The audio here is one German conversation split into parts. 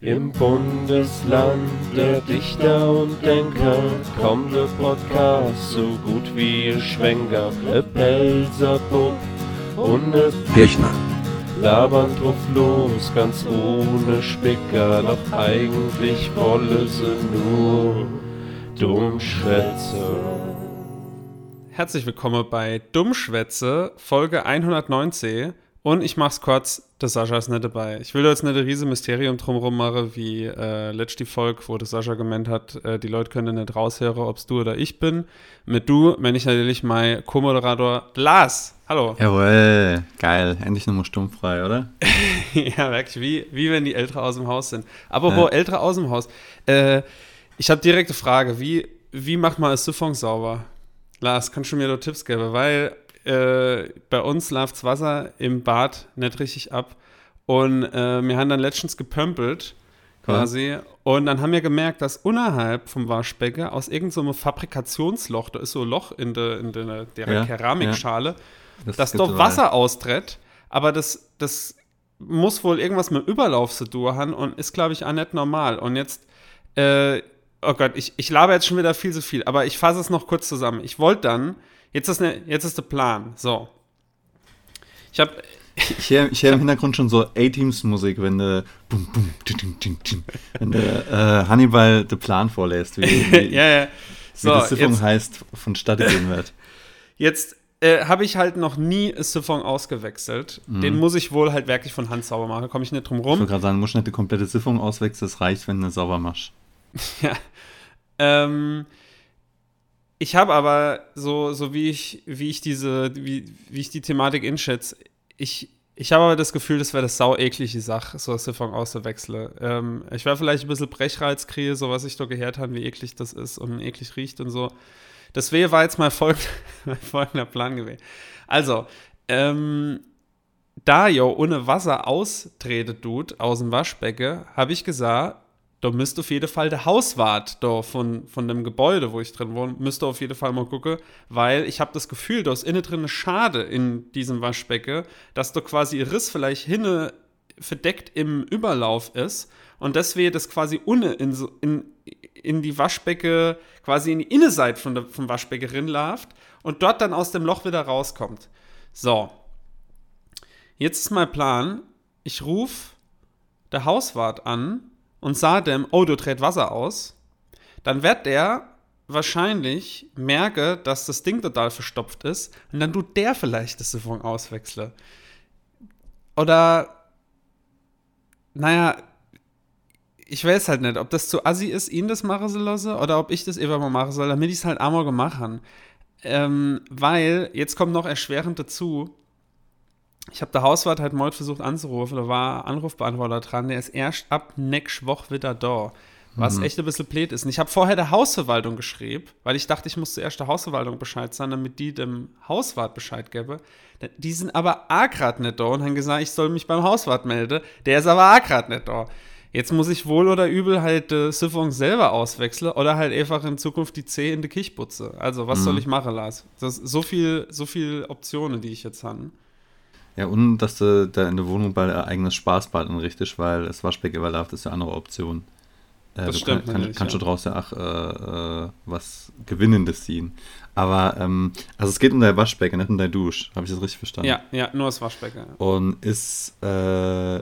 Im Bundesland der Dichter und Denker kommt der Podcast so gut wie ihr Schwenker. E Pelzerbub und e Kirchner. labern drauf los, ganz ohne Spicker. Doch eigentlich wolle sie nur Dummschwätze. Herzlich willkommen bei Dummschwätze, Folge 119. Und ich mach's kurz, der Sascha ist nicht dabei. Ich will da jetzt nicht ein riesen Mysterium drumherum machen, wie äh, letzte Folge, wo der Sascha gemeint hat, äh, die Leute können nicht raushören, ob's du oder ich bin. Mit du meine ich natürlich mein Co-Moderator Lars. Hallo. Jawohl, geil. Endlich nochmal stummfrei, oder? ja, wirklich, wie, wie wenn die Ältere aus dem Haus sind. Aber wo Ja. Ältere aus dem Haus? Äh, ich habe direkte Frage. Wie, wie macht man ein Siphon sauber? Lars, kannst du mir da Tipps geben? Weil äh, bei uns läuft das Wasser im Bad nicht richtig ab. Und äh, wir haben dann letztens gepömpelt, quasi. Und dann haben wir gemerkt, dass unterhalb vom Waschbecken aus irgendeinem so Fabrikationsloch, da ist so ein Loch in der in der, der Ja, Keramikschale, Das dass überall. Wasser austritt, aber das, das muss wohl irgendwas mit Überlauf zu tun haben und ist, glaube ich, auch nicht normal. Und jetzt, äh, oh Gott, ich, ich laber jetzt schon wieder viel zu viel, aber ich fasse es noch kurz zusammen. Ich wollte dann, jetzt ist, ne, jetzt ist der Plan, so. Ich habe, Ich höre ich hör im Hintergrund schon so A-Teams-Musik, wenn du bum, bum, tsching, tsching, tsching, wenn du äh, Hannibal den Plan vorlässt, wie, wie, ja, ja, wie so, die Siphon jetzt, heißt, vonstatten gehen wird. jetzt äh, habe ich halt noch nie Siphon ausgewechselt. Den muss ich wohl halt wirklich von Hand sauber machen, komme ich nicht drum Ich rum. wollte gerade sagen, du musst nicht die komplette Siphon auswechseln, es reicht, wenn du sauber machst. Ja. Ähm, ich habe aber so, so wie ich, wie ich diese, wie, wie ich die Thematik einschätze, ich, ich habe aber das Gefühl, das wäre das sau Sache, so ein Siphon auszuwechseln. Ähm, ich wäre vielleicht ein bisschen Brechreiz kriege, so was ich da gehört habe, wie eklig das ist und eklig riecht und so. Das wäre war jetzt mal folgend, mein folgender Plan gewesen. Also, ähm, da jo ohne Wasser austreten tut aus dem Waschbecken, habe ich gesagt, da müsste auf jeden Fall der Hauswart da von, von dem Gebäude, wo ich drin wohne, müsste auf jeden Fall mal gucken, weil ich habe das Gefühl, da ist innen drin eine Schade in diesem Waschbecken, dass da quasi ein Riss vielleicht hinne verdeckt im Überlauf ist und deswegen das quasi unne in, so, in, in die Waschbecke, quasi in die Innenseite von der, vom Waschbecken rinläuft und dort dann aus dem Loch wieder rauskommt. So. Jetzt ist mein Plan, ich rufe der Hauswart an und sah dem, oh, du dreht Wasser aus, dann wird der wahrscheinlich merke, dass das Ding total verstopft ist und dann tut der vielleicht das Siphon auswechseln. Oder, naja, ich weiß halt nicht, ob das zu assi ist, ihn das machen zu lassen oder ob ich das einfach mal machen soll, damit ich es halt einmal gemacht habe. Ähm, weil, jetzt kommt noch erschwerend dazu, ich habe der Hauswart halt mal versucht anzurufen, da war Anrufbeantworter dran, der ist erst ab nächste Woche wieder da. Was echt ein bisschen blöd ist. Und ich habe vorher der Hausverwaltung geschrieben, weil ich dachte, ich muss zuerst der Hausverwaltung Bescheid sagen, damit die dem Hauswart Bescheid gebe. Die sind aber auch gerade nicht da und haben gesagt, ich soll mich beim Hauswart melden. Der ist aber auch gerade nicht da. Jetzt muss ich wohl oder übel halt äh, Siphon selber auswechseln oder halt einfach in Zukunft die C in die Kich putze. Also, was soll ich machen, Lars? Das so viel, so viel Optionen, die ich jetzt habe. Ja, und dass du da in der Wohnung bald ein eigenes Spaßbad einrichtest, weil das Waschbecken ist ja eine andere Option. Äh, Das du stimmt kann, natürlich, kannst ja. du draus ja auch äh, äh, was Gewinnendes ziehen. Aber, ähm, also es geht um dein Waschbecken, nicht um dein Dusch. Habe ich das richtig verstanden? Ja, ja, nur das Waschbecken. Und ist, äh,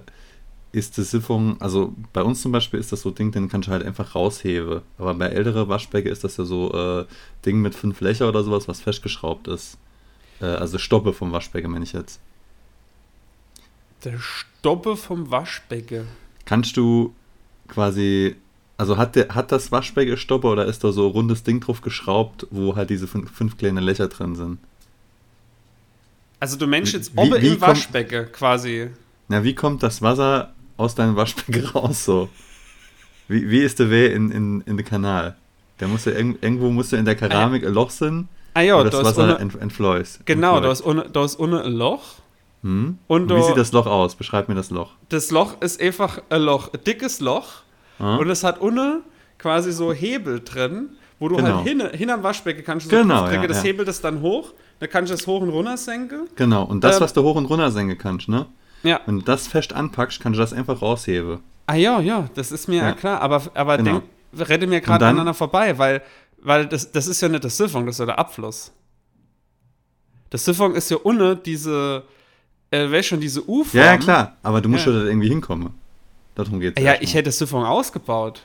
ist die Siphon, also bei uns zum Beispiel ist das so ein Ding, den kannst du halt einfach rausheben. Aber bei älteren Waschbecken ist das ja so äh, Ding mit fünf Löcher oder sowas, was festgeschraubt ist. Äh, also Stoppe vom Waschbecken, meine ich jetzt. Der Stoppe vom Waschbecken. Kannst du quasi, also hat, der, hat das Waschbecken Stoppe oder ist da so ein rundes Ding drauf geschraubt, wo halt diese fünf, fünf kleine Löcher drin sind? Also du Mensch jetzt wie im kommt- Waschbecken quasi. Na, wie kommt das Wasser aus deinem Waschbecken raus so? Wie, wie ist der Weh in, in, in den Kanal? Der muss ja irg- irgendwo muss ja in der Keramik ein Loch sein, Ah ja, wo da das ist Wasser ohne, entfleußt. genau, da ist, ohne, da ist ohne ein Loch. Hm? und da- wie sieht das Loch aus? Beschreib mir das Loch. Das Loch ist einfach ein Loch, ein dickes Loch. Ja? Und es hat ohne quasi so Hebel drin, wo du Genau. halt hin, hin am Waschbecken kannst du so Genau, ja, das ja. hebelt es dann hoch, dann kannst du es hoch und runter senken. Genau, und das, Ähm, was du hoch und runter senken kannst, ne? Ja, Wenn du das fest anpackst, kannst du das einfach rausheben. Ah ja, ja, das ist mir ja, Ja. klar, aber, aber Genau. denk, rette mir gerade aneinander vorbei, weil, weil das, das ist ja nicht das Siphon, das ist ja der Abfluss. Das Siphon ist ja ohne diese, äh, weißt schon, diese U-Form. Ja, ja, klar, aber du musst Ja. ja da irgendwie hinkommen. Darum geht's. Ja, erstmal. ich hätte das Siphon ausgebaut.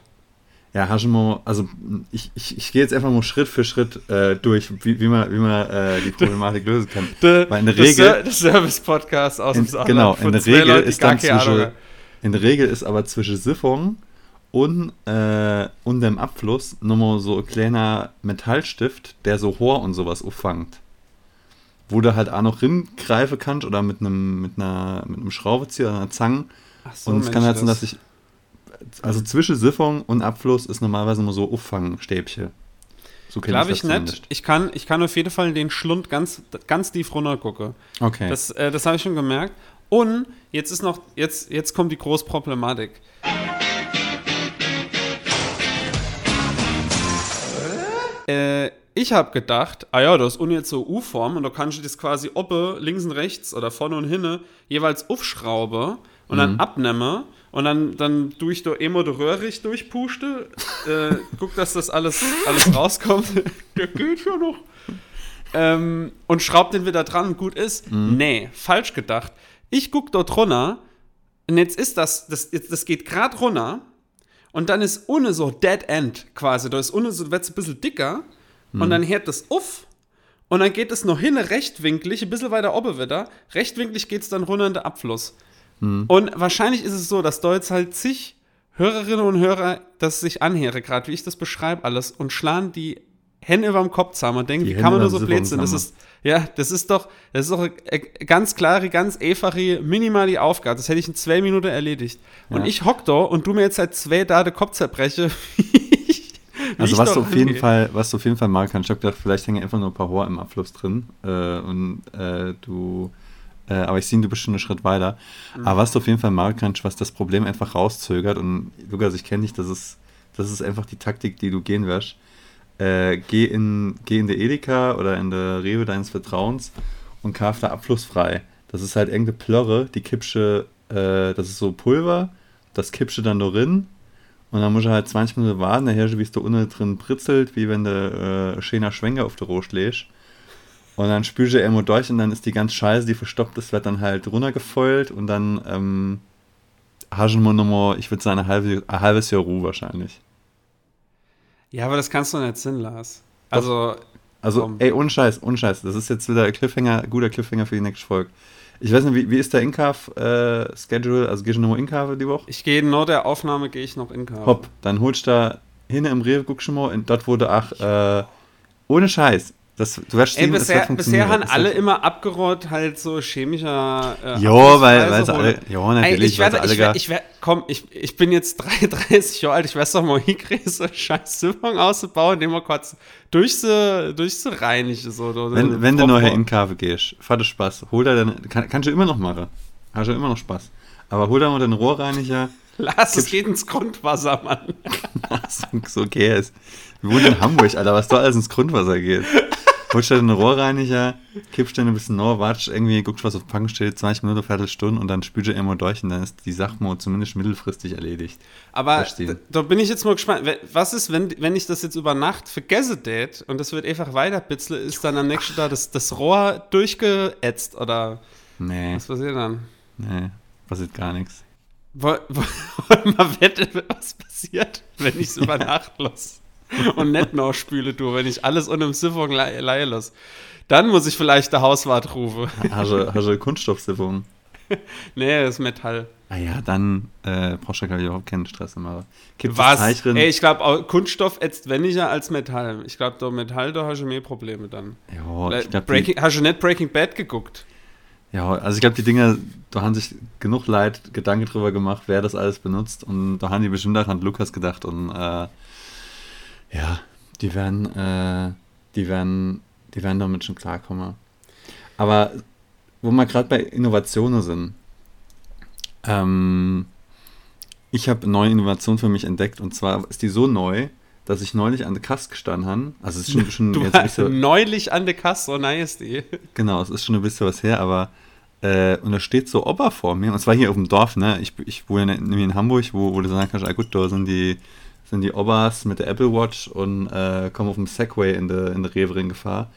Ja, hast du mal, also ich, ich, ich gehe jetzt einfach mal Schritt für Schritt äh, durch, wie, wie man, wie man äh, die Problematik lösen kann. Der, Weil in der Regel- der Service-Podcast aus dem Saarland genau, in der Regel Leuten, die ist dann zwischen, in der Regel ist aber zwischen Siphon und, äh, und dem Abfluss nochmal so ein kleiner Metallstift, der so Rohr und sowas auffangt. Wo du halt auch noch hingreifen kannst oder mit einem, mit einer, mit einem Schraubenzieher oder einer Zange. Ach so, und es kann halt sein, dass ich, also zwischen Siphon und Abfluss ist normalerweise immer so Auffangstäbchen. So Glaube das ich nicht. Ich kann, ich kann auf jeden Fall den Schlund ganz, ganz tief runter gucken. Okay. Das, äh, das habe ich schon gemerkt. Und jetzt ist noch, jetzt, jetzt kommt die Großproblematik. Äh, ich habe gedacht, ah ja, das ist unten jetzt so U-Form und da kannst du das quasi oben, links und rechts oder vorne und hinne jeweils aufschraube und dann abnehme und dann, dann durch da immer die Röhrig durchpuste, äh, guck, dass das alles, alles rauskommt. Der geht ja noch. Ähm, und schraubt den wieder dran und gut ist. Nee, falsch gedacht. Ich guck dort runter und jetzt ist das, das, jetzt- das geht gerade runter und dann ist ohne so Dead End quasi. Da ist ohne so, wird's ein bisschen dicker und dann hört das auf und dann geht es noch hin rechtwinklig, ein bisschen weiter oben wieder. Rechtwinklig geht es dann runter in den Abfluss. Und wahrscheinlich ist es so, dass da jetzt halt zig Hörerinnen und Hörer das sich anhören, gerade wie ich das beschreibe alles, und schlagen die Hände über dem Kopf zusammen und denken, Die wie Hände kann man nur so blöd sein? Das ist, ja, das ist doch, das ist doch eine äh, ganz klare, ganz einfache, minimale Aufgabe. Das hätte ich in zwei Minuten erledigt. Und Ja. ich hock da und du mir jetzt seit zwei Tagen den Kopf zerbreche. Also was du auf jeden Fall, was du auf jeden Fall mal kannst, ich hab gedacht, vielleicht hängen einfach nur ein paar Rohr im Abfluss drin äh, und äh, du, äh, aber ich sehe, du bist schon einen Schritt weiter. Mhm. Aber was du auf jeden Fall mal kannst, was das Problem einfach rauszögert und Lukas, ich kenne dich, das ist, das ist einfach die Taktik, die du gehen wirst. Äh, geh in, geh in der Edeka oder in der Rewe deines Vertrauens und kauf da abflussfrei. Das ist halt irgendeine Plörre, die kippsche, äh, das ist so Pulver, das kippsche dann da rein und dann musst du halt 20 Minuten warten, dann hörst du, wie es da unten drin britzelt, wie wenn du äh, schöner Schwenker auf der Rost legst. Und dann spülst du irgendwo durch und dann ist die ganz scheiße, die verstopft ist, wird dann halt runtergefeult und dann ähm, hast du nochmal, ich würde sagen, ein, halbe, ein halbes Jahr Ruhe wahrscheinlich. Ja, aber das kannst du nicht Sinn, Lars. Also, Also, Komm. ey, ohne Scheiß, ohne Scheiß. Das ist jetzt wieder ein Cliffhanger, guter Cliffhanger für die nächste Folge. Ich weiß nicht, wie, wie ist der Inkav-Schedule? also, gehst du nochmal Inkav die Woche? ich gehe nur der Aufnahme, gehe ich noch in Kabel. Hopp, dann holst du da hin im Rewe, guck schon mal, und dort wurde ach, äh, ohne Scheiß. Das, du wirst Ey, sehen, das bisher, funktionieren. bisher haben Das alle immer abgerollt, halt so chemischer. Äh, Jo, weil, weil sie alle, holen. ja, Ey, natürlich, ich werde, sie alle ich werde, ich werde, komm, ich, ich bin jetzt 33 Jahre alt, ich weiß doch mal, hinkriege so scheiß Siphon auszubauen, indem wir kurz durchzu, durchzureinigen. So, oder- wenn, wenn du hier in Kave gehst, fahrt Spaß, hol da dann, kann, kannst du immer noch machen. Hast du immer noch Spaß. Aber hol da mal den Rohrreiniger, Lass, es geht ins Grundwasser, Mann. so, so okay ist. Wir wohnen in Hamburg, Alter, was da alles ins Grundwasser geht. Holst dir den Rohrreiniger, kippst den ein bisschen nach, watsch irgendwie, guckst, was auf dem Packen steht, 20 Minuten, Viertelstunde und dann spülst du irgendwo durch und dann ist die Sache mal zumindest mittelfristig erledigt. Aber da bin ich jetzt mal gespannt. Was ist, wenn, wenn ich das jetzt über Nacht vergesse tät und das wird einfach weiter bitzle, ist dann am nächsten Tag das, das Rohr durchgeätzt oder Nee, was passiert dann? nee, passiert gar nichts. Woll- woll- Wollen wir wetten, was passiert, wenn ich es über Nacht los und nicht noch spüle tue, wenn ich alles unter dem Siphon lei- leihe los. Dann muss ich vielleicht der Hauswart rufen. Hast du, hast du Kunststoffsiphon? nee, das ist Metall. Ah ja, dann äh, brauchst du, ich, überhaupt keinen Stress mehr. Kipp das Was? Ey, ich glaube, Kunststoff ätzt weniger als Metall. Ich glaube, da Metall, da hast du mehr Probleme dann. ja, ich glaub, die, Breaking, hast du nicht Breaking Bad geguckt? ja, also ich glaube, die Dinger, da haben sich genug Leid Gedanken drüber gemacht, wer das alles benutzt. Und da haben die bestimmt auch an Lukas gedacht. Und äh, ja, die werden, äh, die werden, die werden damit schon klarkommen. Aber wo wir gerade bei Innovationen sind, ähm, ich habe eine neue Innovation für mich entdeckt und zwar ist die so neu, dass ich neulich an der Kasse gestanden habe. Also es ist schon, schon Du jetzt warst bisschen, neulich an der Kasse, so nice die. genau, es ist schon ein bisschen was her, aber Äh, und da steht so Opa vor mir, und zwar hier auf dem Dorf, ne? Ich, ich wohne nämlich in Hamburg, wo, wo du sagen kannst, ah gut, da sind die, sind die Opas mit der Apple Watch und äh, kommen auf dem Segway in der in der Revering Gefahr.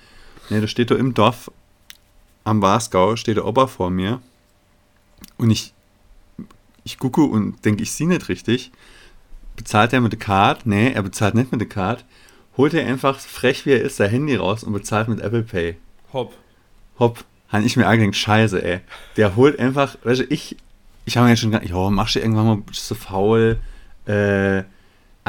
Ne, da steht da im Dorf am Wasgau, steht der Opa vor mir und ich, ich gucke und denke, ich sehe nicht richtig. Bezahlt er mit der Card? Nee, er bezahlt nicht mit der Card. Holt er einfach, frech wie er ist, sein Handy raus und bezahlt mit Apple Pay. Hopp. Hopp. Habe ich mir angedenkt, scheiße, ey. Der holt einfach, weißt du, ich, ich habe mir jetzt schon gedacht, ja, machst du irgendwann mal bist du faul, äh,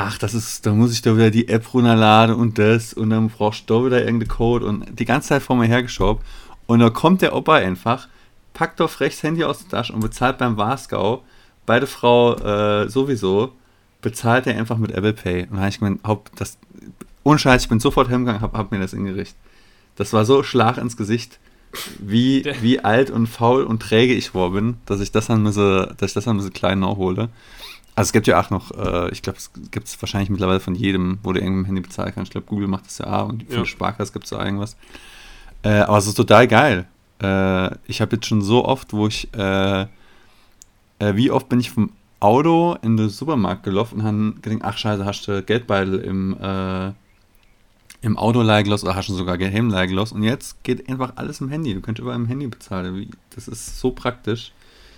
ach, das ist, da muss ich da wieder die App runterladen und das und dann brauchst du da wieder irgendeinen Code und die ganze Zeit vor mir hergeschoben. Und da kommt der Opa einfach, packt doch rechts Handy aus der Tasche und bezahlt beim Wasgau, beide Frau äh, sowieso, bezahlt er einfach mit Apple Pay. Und da habe ich gemeint, Haupt, das, ohne Scheiß, ich bin sofort heimgegangen, hab, hab mir das hingerichtet. Das war so Schlag ins Gesicht, wie, wie alt und faul und träge ich war bin, dass ich das dann müsse, dass ich das dann müsse klein nachhole. Also es gibt ja auch noch, äh, ich glaube, es gibt es wahrscheinlich mittlerweile von jedem, wo du irgendein Handy bezahlen kannst. Ich glaube, Google macht das ja auch und für Ja. Sparkasse gibt es da irgendwas. Äh, aber es ist total geil. Äh, ich habe jetzt schon so oft, wo ich, äh, äh, wie oft bin ich vom Auto in den Supermarkt gelaufen und habe gedacht, ach scheiße, hast du Geldbeutel im, äh, im Auto leihgelost oder hast du sogar Geheim leihgelost und jetzt geht einfach alles im Handy. Du könntest überall im Handy bezahlen. Wie- Das ist so praktisch.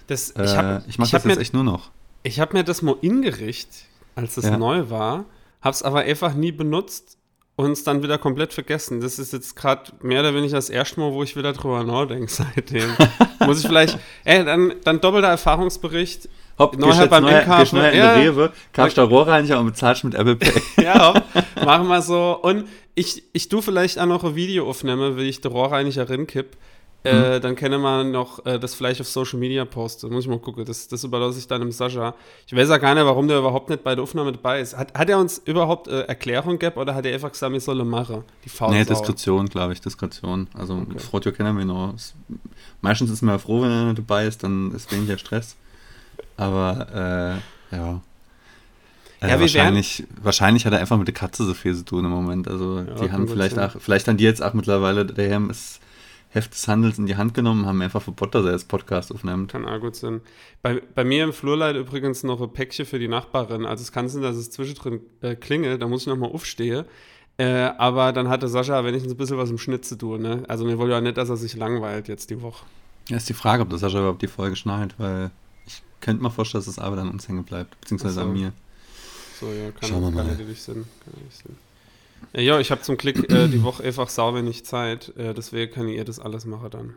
Das, ich ich mache das jetzt mir, echt nur noch. Ich hab mir das mal ingerichtet, als es Ja. neu war, hab's aber einfach nie benutzt und es dann wieder komplett vergessen. Das ist jetzt gerade mehr oder weniger das erste Mal, wo ich wieder drüber nachdenke seitdem. Muss ich vielleicht, ey, dann, dann doppelter Erfahrungsbericht. Hopp, jetzt beim Imker, gehst neuer in ja. der Rewe, kaufst da Rohrreiniger und bezahlst mit Apple Pay. Ja, machen wir so. Und ich, ich tu vielleicht auch noch ein Video aufnehmen, wie ich die Rohrreiniger kipp. Äh, dann können wir noch äh, das vielleicht auf Social Media posten. Muss ich mal gucken. Das, das überlasse ich dann dem Sascha. Ich weiß ja gar nicht, warum der überhaupt nicht bei der Aufnahme dabei ist. Hat, hat er uns überhaupt äh, Erklärung gegeben oder hat er einfach gesagt, wir sollen machen? Die Faust. nee, Diskretion, glaube ich, Diskretion. Also, Okay. freut ja keiner mehr noch. Meistens ist man ja froh, wenn er nicht dabei ist, dann ist weniger Stress. Aber, äh, ja. Äh, Ja, wahrscheinlich, wahrscheinlich hat er einfach mit der Katze so viel zu tun im Moment. Also, Ja, die haben vielleicht auch, vielleicht haben die jetzt auch mittlerweile, der Herr das Heft des Handels in die Hand genommen, haben einfach verbot, dass er jetzt Podcast aufnimmt. Kann auch gut sein. Bei, bei mir im Flurleid übrigens noch ein Päckchen für die Nachbarin. Also es kann sein, dass es zwischendrin äh, klingelt, da muss ich nochmal aufstehen. Äh, aber dann hatte Sascha wenigstens ein bisschen was im Schnitt zu tun. Ne? Also mir wollte ja nicht, dass er sich langweilt jetzt die Woche. Ja, ist die Frage, ob das Sascha überhaupt die Folge schneidet, weil ich könnte mir vorstellen, dass das aber dann uns hängen bleibt, beziehungsweise so. an mir. So, ja, kann, Schauen wir kann mal. natürlich Sinn. Kann natürlich Sinn. Ja, ja, ich habe zum Glück äh, die Woche einfach sau wenig Zeit, äh, deswegen kann ich ihr das alles machen dann.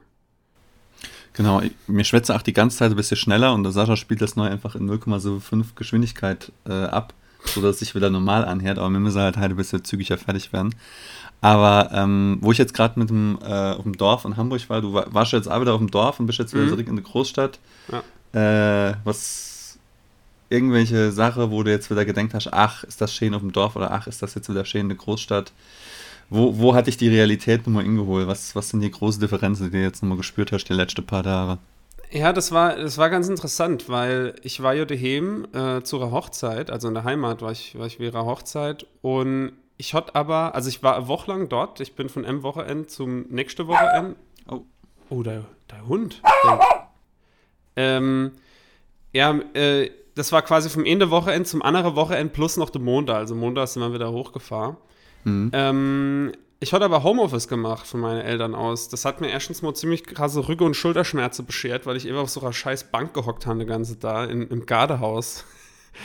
Genau, ich, mir schwätze auch die ganze Zeit ein bisschen schneller und der Sascha spielt das neu einfach in 0,75 Geschwindigkeit äh, ab, sodass es sich wieder normal anhört, aber wir müssen halt halt ein bisschen zügiger fertig werden. Aber ähm, wo ich jetzt gerade mit dem äh, auf dem Dorf in Hamburg war, du war, warst jetzt auch wieder auf dem Dorf und bist jetzt wieder Mhm. zurück in die Großstadt. Äh, was irgendwelche Sache, wo du jetzt wieder gedenkt hast, ach, ist das schön auf dem Dorf oder ach, ist das jetzt wieder schön in der Großstadt? Wo, wo hat dich die Realität nochmal hingeholt? Was, was sind die großen Differenzen, die du jetzt nochmal gespürt hast, die letzten paar Tage? Ja, das war, das war ganz interessant, weil ich war ja daheim äh, zu einer Hochzeit, also in der Heimat war ich, war ich während einer Hochzeit und ich hatte aber, also ich war eine Woche lang dort, ich bin von einem Wochenende zum nächsten Wochenende. Oh. Oh, der, der Hund. Der, ähm, ja, äh, das war quasi vom Ende Wochenende zum anderen Wochenende plus noch der Montag, also Montag sind wir wieder hochgefahren. Mhm. Ähm, ich hatte aber Homeoffice gemacht von meinen Eltern aus. Das hat mir erstens mal ziemlich krasse Rücken- und Schulterschmerzen beschert, weil ich immer auf so einer scheiß Bank gehockt habe, die ganze da in, im Gardehaus.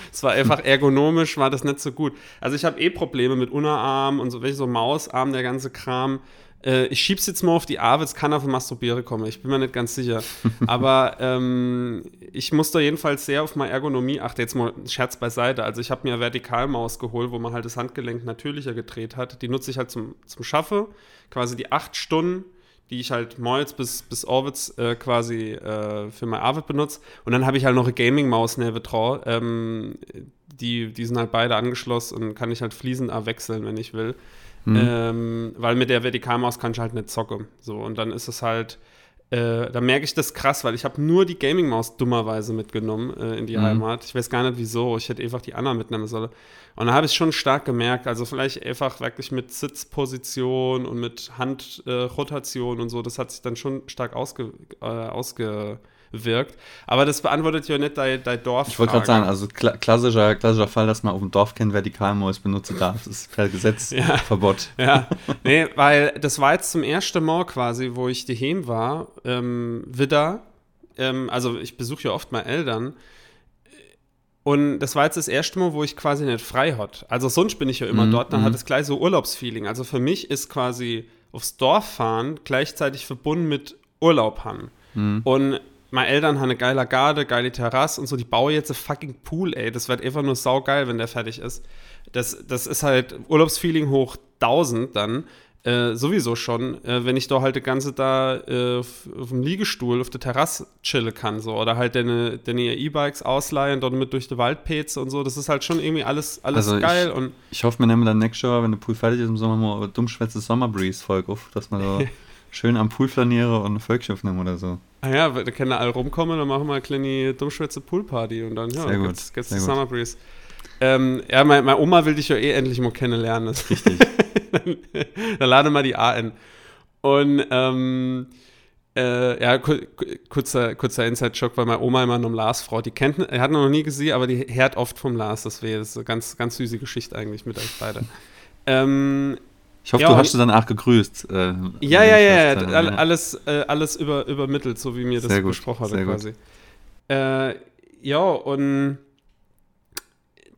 Es war einfach ergonomisch, war das nicht so gut. Also ich habe eh Probleme mit Unterarm und so, welche so Mausarm, der ganze Kram. Äh, ich schieb's jetzt mal auf die A, es kann auf Masturbiere kommen. Ich bin mir nicht ganz sicher. Aber ähm, ich muss da jedenfalls sehr auf meine Ergonomie achten. Jetzt mal Scherz beiseite. Also ich habe mir eine Vertikalmaus geholt, wo man halt das Handgelenk natürlicher gedreht hat. Die nutze ich halt zum, zum Schaffe. Quasi die acht Stunden, die ich halt morgens bis, bis Orwitz äh, quasi äh, für meine Arbeit benutze. Und dann habe ich halt noch eine Gaming-Maus neben dran. Ähm, die, die sind halt beide angeschlossen und kann ich halt fließend wechseln, wenn ich will. Mhm. Ähm, weil mit der Vertikalmaus kann ich halt nicht zocken. So, und dann ist es halt, äh, da merke ich das krass, weil ich habe nur die Gaming-Maus dummerweise mitgenommen äh, in die mhm. Heimat. Ich weiß gar nicht wieso. Ich hätte einfach die anderen mitnehmen sollen. Und da habe ich schon stark gemerkt, also vielleicht einfach wirklich mit Sitzposition und mit Handrotation äh, und so, das hat sich dann schon stark ausge, äh, ausge wirkt. Aber das beantwortet ja nicht dein, dein Dorf. Ich wollte gerade sagen, also kla klassischer, klassischer Fall, dass man auf dem Dorf kein Vertikalmäus benutzen darf. Das ist per Gesetz ja. Verbot. Ja, nee, weil das war jetzt zum ersten Mal quasi, wo ich daheim war, ähm, wieder. Ähm, also ich besuche ja oft meine Eltern. Und das war jetzt das erste Mal, wo ich quasi nicht frei hatte. Also sonst bin ich ja immer mhm, dort, dann hat mhm. es gleich so Urlaubsfeeling. Also für mich ist quasi aufs Dorf fahren gleichzeitig verbunden mit Urlaub haben. Mhm. Und meine Eltern haben eine geile Garde, geile Terrasse und so, die bauen jetzt ein fucking Pool, ey. Das wird einfach nur saugeil, wenn der fertig ist. Das, das ist halt Urlaubsfeeling hoch 1000 dann. Äh, sowieso schon, äh, wenn ich da halt die ganze da äh, auf, auf, dem Liegestuhl auf der Terrasse chillen kann, so, oder halt deine, deine E-Bikes ausleihen, dort mit durch die Waldpeze und so, das ist halt schon irgendwie alles, alles also geil. Ich, und ich hoffe, wir nehmen dann nächstes Jahr, wenn der Pool fertig ist im Sommer, mal dummschwätze Summer Breeze Folge auf, dass man da schön am Pool flaniere und ein Völkchen aufnehmen oder so. Ah ja, da können alle rumkommen, dann machen wir eine kleine dummschwätze Poolparty und dann, ja, Sehr gut. geht's, geht's Summer Breeze. Ähm, ja, meine, meine Oma will dich ja eh endlich mal kennenlernen. Richtig. dann, dann lade mal die A in. Und ähm, äh, ja, kurzer, kurzer Inside-Schock, weil meine Oma immer noch Lars Frau, die kennt, er hat noch nie gesehen, aber die hört oft vom Lars, das wäre eine ganz, ganz süße Geschichte eigentlich mit euch beide. ähm, ich hoffe, ja, du hast sie danach gegrüßt. Äh, ja, ja, ja, ja, alles, äh, alles über, übermittelt, so wie mir das sehr besprochen hat quasi. Äh, ja, und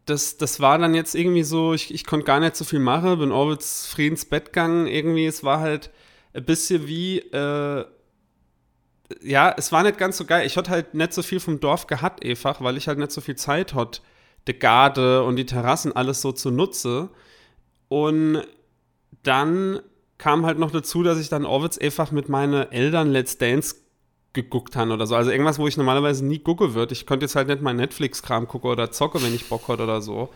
das, das war dann jetzt irgendwie so, ich, ich konnte gar nicht so viel machen, bin Orbits Friedens Bett gegangen, irgendwie, es war halt ein bisschen wie, äh, ja, es war nicht ganz so geil. Ich hatte halt nicht so viel vom Dorf gehabt, einfach, weil ich halt nicht so viel Zeit hatte, die Garde und die Terrassen alles so zu nutzen. Und dann kam halt noch dazu, dass ich dann Orwitz einfach mit meinen Eltern Let's Dance geguckt habe oder so. Also irgendwas, wo ich normalerweise nie gucke würde. Ich konnte jetzt halt nicht mal Netflix-Kram gucken oder zocke, wenn ich Bock hatte oder so.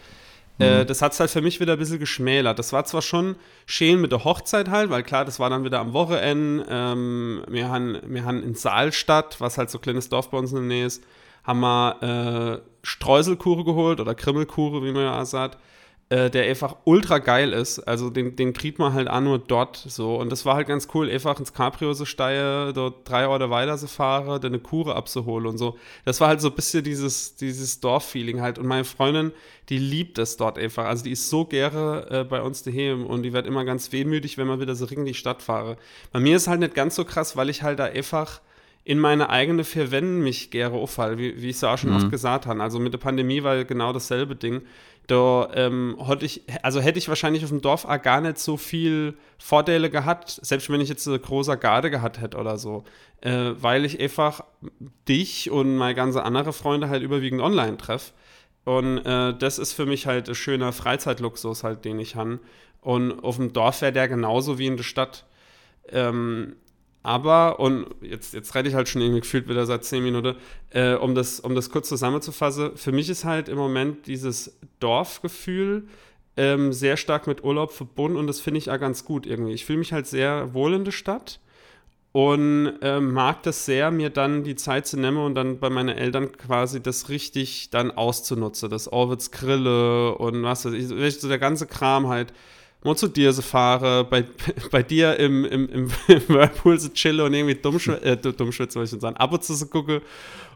Mhm. Äh, das hat es halt für mich wieder ein bisschen geschmälert. Das war zwar schon schön mit der Hochzeit halt, weil klar, das war dann wieder am Wochenende. Ähm, wir, haben, wir haben in Saalstadt, was halt so ein kleines Dorf bei uns in der Nähe ist, haben wir äh, Streuselkure geholt oder Krimmelkure, wie man ja sagt äh, der einfach ultra geil ist. Also den, den kriegt man halt auch nur dort so. Und das war halt ganz cool, einfach ins Cabrio so steige, dort drei Orte weiter zu fahren, dann eine Kure abzuholen und so. Das war halt so ein bisschen dieses, dieses Dorf-Feeling halt. Und meine Freundin, die liebt es dort einfach. Also die ist so gerne äh, bei uns daheim und die wird immer ganz wehmütig, wenn man wieder so in die Stadt fahre. Bei mir ist halt nicht ganz so krass, weil ich halt da einfach in meine eigene vier Wände mich gerne auffall, wie, wie ich es auch schon mhm. oft gesagt habe. Also mit der Pandemie war genau dasselbe Ding. Da ähm, hätte ich, also hätte ich wahrscheinlich auf dem Dorf auch gar nicht so viel Vorteile gehabt, selbst wenn ich jetzt eine große Garde gehabt hätte oder so. Äh, weil ich einfach dich und meine ganze andere Freunde halt überwiegend online treffe. Und äh, das ist für mich halt ein schöner Freizeitluxus halt, den ich habe. Und auf dem Dorf wäre der genauso wie in der Stadt. Ähm, aber, und jetzt, jetzt rede ich halt schon irgendwie gefühlt wieder seit zehn Minuten, äh, um, das, um das kurz zusammenzufassen, für mich ist halt im Moment dieses Dorfgefühl ähm, sehr stark mit Urlaub verbunden und das finde ich auch ganz gut irgendwie. Ich fühle mich halt sehr wohl in der Stadt und ähm, mag das sehr, mir dann die Zeit zu nehmen und dann bei meinen Eltern quasi das richtig dann auszunutzen. Das Orwitz Grille und was weiß ich, so der ganze Kram halt zu dir so fahre, bei, bei dir im, im, im, Whirlpool so chille und irgendwie dummschwitze, äh, dummschwitze, soll ich schon sagen, ab und zu so gucke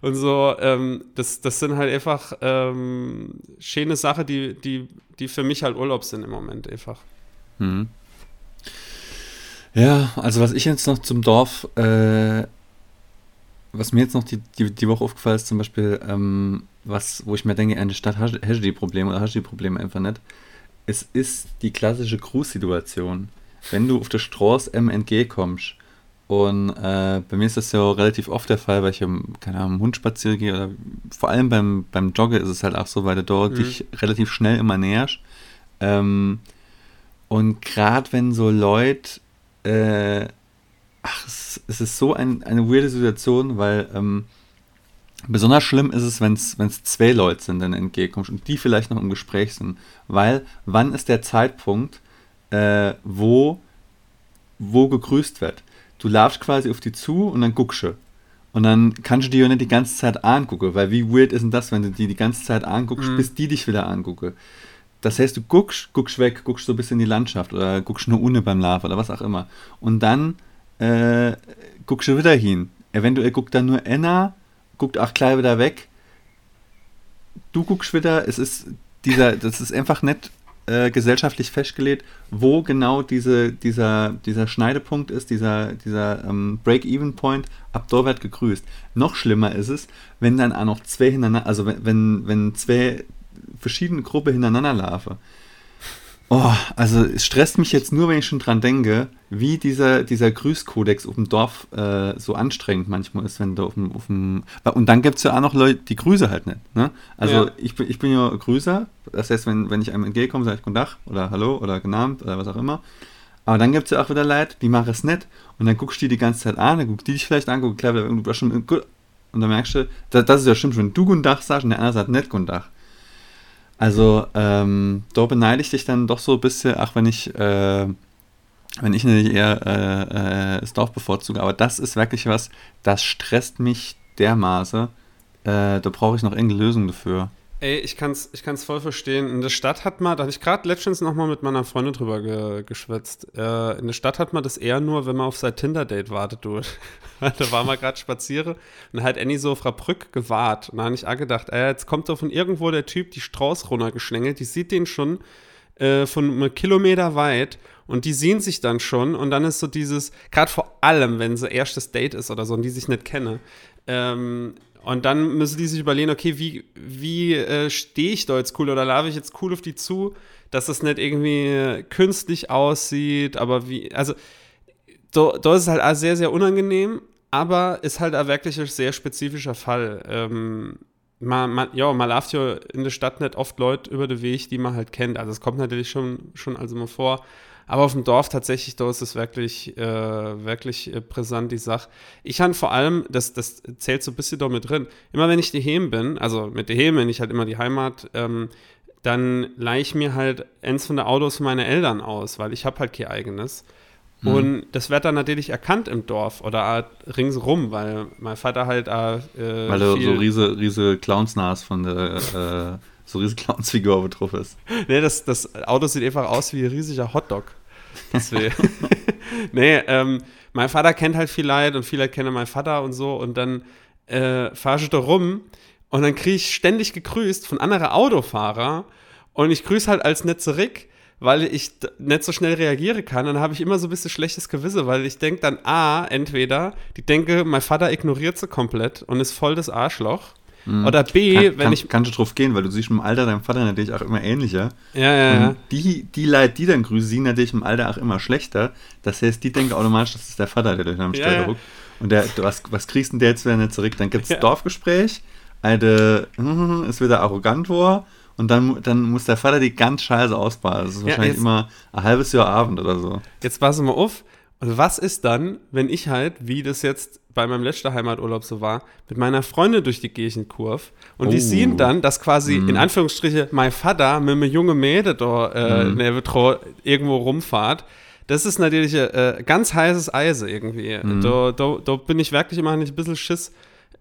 und so. Ähm, das, das sind halt einfach ähm, schöne Sachen, die, die, die für mich halt Urlaub sind im Moment einfach. Mhm. Ja, also was ich jetzt noch zum Dorf, äh, was mir jetzt noch die, die, die Woche aufgefallen ist, zum Beispiel, ähm, was, wo ich mir denke, eine Stadt hat die Probleme oder hat die Probleme einfach nicht es ist die klassische Cruise-Situation. Wenn du auf der Straße MNG kommst, und äh, bei mir ist das ja relativ oft der Fall, weil ich im, keine Ahnung, Hund spazieren gehe oder vor allem beim, beim Joggen ist es halt auch so, weil du dort mhm. dich relativ schnell immer näherst. Ähm, und gerade wenn so Leute, äh, ach, es, es, ist so ein, eine weirde Situation, weil ähm, Besonders schlimm ist es, wenn es zwei Leute sind, dann entgegenkommst und die vielleicht noch im Gespräch sind. Weil, wann ist der Zeitpunkt, äh, wo, wo gegrüßt wird? du laufst quasi auf die zu und dann guckst du. Und dann kannst du die ja nicht die ganze Zeit angucken, weil wie weird ist denn das, wenn du die die ganze Zeit anguckst, Mhm. bis die dich wieder angucken. Das heißt, du guckst, guckst weg, guckst so ein bisschen in die Landschaft oder guckst nur ohne beim Laufen oder was auch immer. Und dann äh, guckst du wieder hin. Eventuell guckt dann nur Anna, guckt auch gleich wieder weg. Du guckst wieder, es ist dieser, das ist einfach nicht äh, gesellschaftlich festgelegt, wo genau diese, dieser, dieser Schneidepunkt ist, dieser, dieser ähm, Break-Even-Point, ab dort wird gegrüßt. Noch schlimmer ist es, wenn dann auch noch zwei hintereinander, also wenn, wenn, wenn zwei verschiedene Gruppen hintereinander laufen. Oh, also es stresst mich jetzt nur, wenn ich schon dran denke, wie dieser, dieser Grüßkodex auf dem Dorf äh, so anstrengend manchmal ist, wenn du auf dem, auf dem und dann gibt es ja auch noch Leute, die grüße halt nicht. Ne? Also Ja. ich, bin, ich bin ja Grüßer, das heißt, wenn, wenn ich einem entgegenkomme, sage ich Guten Tag oder Hallo oder Genannt oder was auch immer. Aber dann gibt es ja auch wieder Leute, die machen es nicht und dann guckst du die die ganze Zeit an, dann guckst die dich vielleicht an, guckst klar, du schon gut und dann merkst du, das, das ist ja stimmt, wenn du Guten Tag sagst und der andere sagt nicht Guten Tag. Also, ähm, da beneide ich dich dann doch so ein bisschen, auch wenn ich, äh, wenn ich natürlich eher äh, äh, das Dorf bevorzuge, aber das ist wirklich was, das stresst mich dermaßen. Äh, da brauche ich noch irgendeine Lösung dafür. Ey, ich kann's, ich kann's voll verstehen. In der Stadt hat man, da hatte ich gerade letztens nochmal mit meiner Freundin drüber ge, geschwätzt. Äh, in der Stadt hat man das eher nur, wenn man auf sein Tinder-Date wartet, du. da war man gerade spazieren und hat Annie so auf Brück gewahrt. Und da habe ich auch gedacht, ey, jetzt kommt doch von irgendwo der Typ die Strauß runtergeschlängelt, die sieht den schon äh, von einem Kilometer weit und die sehen sich dann schon und dann ist so dieses, gerade vor allem, wenn so erstes Date ist oder so und die sich nicht kennen, ähm, und dann müssen die sich überlegen, okay, wie, wie äh, stehe ich da jetzt cool oder laufe ich jetzt cool auf die zu, dass das nicht irgendwie künstlich aussieht, aber wie, also da, ist es halt sehr, sehr unangenehm, aber ist halt auch wirklich ein sehr spezifischer Fall. Ähm, man, man, ja, man läuft ja in der Stadt nicht oft Leute über den Weg, die man halt kennt. Also es kommt natürlich schon, schon also mal vor. Aber auf dem Dorf tatsächlich, da ist es wirklich, äh, wirklich äh, brisant, die Sache. Ich habe vor allem, das, das zählt so ein bisschen da mit drin, immer wenn ich daheim bin, also mit daheim, wenn ich halt immer die Heimat, ähm, dann leihe ich mir halt eins von der Autos meiner Eltern aus, weil ich habe halt kein eigenes. Mhm. Und das wird dann natürlich erkannt im Dorf oder ringsrum, weil mein Vater halt äh, Weil du so riese, riese Clownsnas von der, äh, so riese Clownsfigur drauf ist. Nee, das, das Auto sieht einfach aus wie ein riesiger Hotdog. Deswegen. nee, ähm, mein Vater kennt halt viel Leid und viele kennen meinen Vater und so. Und dann äh, fahre ich da rum und dann kriege ich ständig gegrüßt von anderen Autofahrer. Und ich grüße halt als nicht zurück, weil ich nicht so schnell reagieren kann. Dann habe ich immer so ein bisschen schlechtes Gewissen, weil ich denke dann, A, entweder, die denke, mein Vater ignoriert sie komplett und ist voll das Arschloch. Oder B, Kann, wenn kann, ich. kannst du drauf gehen, weil du siehst im Alter deinem Vater natürlich auch immer ähnlicher. Ja, ja, ja. Und die, die Leute, die dann grüßen, sehen natürlich im Alter auch immer schlechter. Das heißt, die denken automatisch, das ist der Vater, der durch den Ja, Steuer ja. ruckt. Und der, du, was, was kriegst denn der jetzt wieder nicht zurück? Dann gibt es Ja. Dorfgespräch, eine, hm, ist wieder arrogant war und dann, dann muss der Vater die ganz scheiße ausbaden. Das ist Ja, wahrscheinlich jetzt- immer ein halbes Jahr Abend oder so. Jetzt pass mal auf. Und was ist dann, wenn ich halt, wie das jetzt bei meinem letzten Heimaturlaub so war, mit meiner Freundin durch die Kirchenkurve und die Oh. sehen dann, dass quasi Mhm. in Anführungsstriche mein Vater mit einem jungen Mädel da äh, Mhm. dran irgendwo rumfahrt. Das ist natürlich äh, ganz heißes Eis irgendwie. Mhm. Da, da, da bin ich wirklich immer nicht ein bisschen Schiss.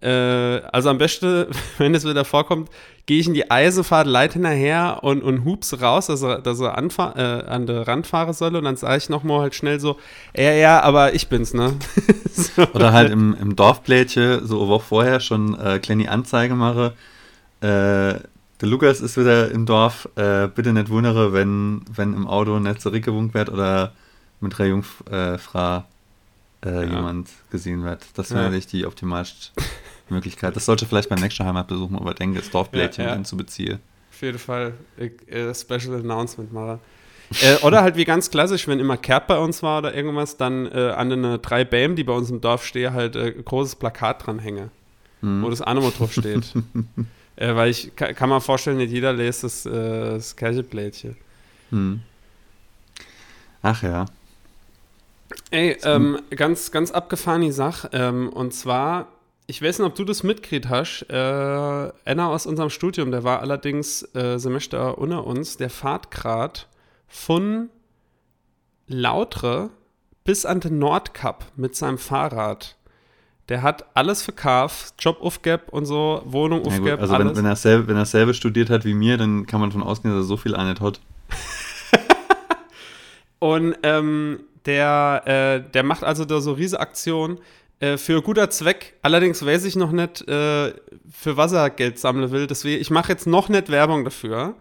Äh, also am besten, wenn es wieder vorkommt, gehe ich in die Eisenfahrt, leite hinterher und, und hups raus, dass er, dass er anfahr, äh, an der Rand fahren soll und dann sage ich nochmal halt schnell so, ja, ja, aber ich bin's, ne? so. Oder halt im, im Dorfblättchen, so eine Woche vorher schon äh, kleine Anzeige mache. Äh, der Lukas ist wieder im Dorf. Äh, bitte nicht wundere, wenn, wenn im Auto nicht zurückgewunken wird oder mit der Jungfrau äh, äh, Ja. jemand gesehen wird. Das wäre Ja. natürlich die optimalste Möglichkeit. Das sollte vielleicht beim nächsten Heimatbesuch mal überdenken, das Dorfblättchen Ja, ja. einzubeziehen. Auf jeden Fall äh, Special Announcement mache. äh, oder halt wie ganz klassisch, wenn immer Kerb bei uns war oder irgendwas, dann äh, an den drei Bämen, die bei uns im Dorf stehen, halt äh, ein großes Plakat dranhänge, Hm. wo das Animo drauf steht. äh, weil ich ka- kann mir vorstellen, nicht jeder lässt das, äh, das Kircheblättchen. Hm. Ach ja. Ey, ähm, ganz, ganz abgefahrene Sache. Ähm, und zwar, ich weiß nicht, ob du das mitgekriegt hast. Äh, einer aus unserem Studium, der war allerdings äh, Semester unter uns, der fährt grad von Lautre bis an den Nordkap mit seinem Fahrrad. Der hat alles verkauft, Job aufgab und so, Wohnung Ja, aufgab, also wenn, alles. wenn, er selber, wenn er selber studiert hat wie mir, dann kann man davon ausgehen, dass er so viel an hat. Und ähm, der, äh, der macht also da so riese Aktionen äh, für guter Zweck. Allerdings weiß ich noch nicht, äh, für was er Geld sammeln will. Deswegen, ich mache jetzt noch nicht Werbung dafür.